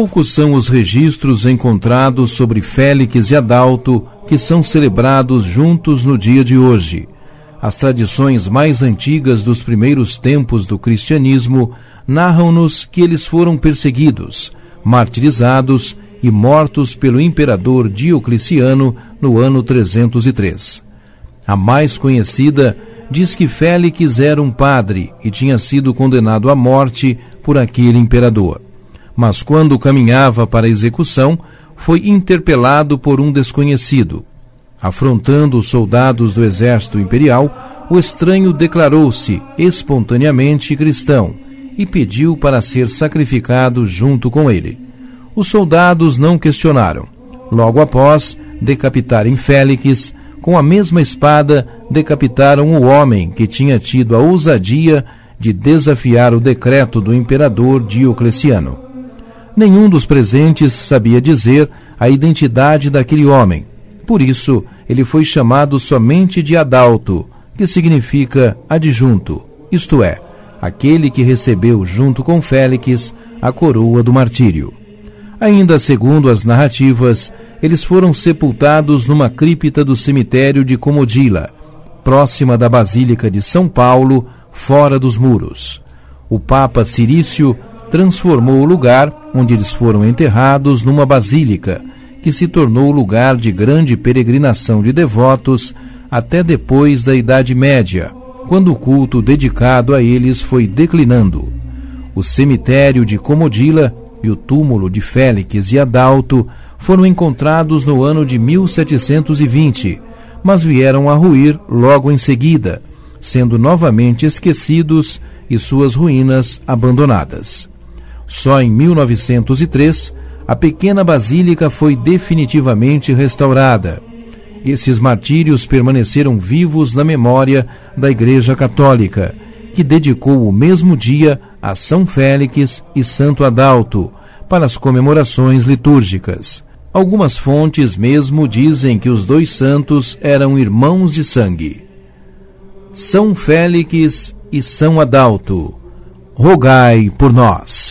Poucos são os registros encontrados sobre Félix e Adalto que são celebrados juntos no dia de hoje. As tradições mais antigas dos primeiros tempos do cristianismo narram-nos que eles foram perseguidos, martirizados e mortos pelo imperador Diocleciano no ano 303. A mais conhecida diz que Félix era um padre e tinha sido condenado à morte por aquele imperador. Mas quando caminhava para a execução, foi interpelado por um desconhecido. Afrontando os soldados do exército imperial, o estranho declarou-se espontaneamente cristão e pediu para ser sacrificado junto com ele. Os soldados não questionaram. Logo após decapitarem Félix, com a mesma espada decapitaram o homem que tinha tido a ousadia de desafiar o decreto do imperador Diocleciano. Nenhum dos presentes sabia dizer a identidade daquele homem. Por isso, ele foi chamado somente de Adalto, que significa adjunto, isto é, aquele que recebeu junto com Félix a coroa do martírio. Ainda segundo as narrativas, eles foram sepultados numa cripta do cemitério de Comodila, próxima da Basílica de São Paulo, fora dos muros. O Papa Cirício transformou o lugar onde eles foram enterrados numa basílica, que se tornou lugar de grande peregrinação de devotos até depois da Idade Média, quando o culto dedicado a eles foi declinando. O cemitério de Comodila e o túmulo de Félix e Adalto foram encontrados no ano de 1720, mas vieram a ruir logo em seguida, sendo novamente esquecidos e suas ruínas abandonadas. Só em 1903, a pequena basílica foi definitivamente restaurada. Esses martírios permaneceram vivos na memória da Igreja Católica, que dedicou o mesmo dia a São Félix e Santo Adalto para as comemorações litúrgicas. Algumas fontes mesmo dizem que os dois santos eram irmãos de sangue. São Félix e São Adalto, rogai por nós.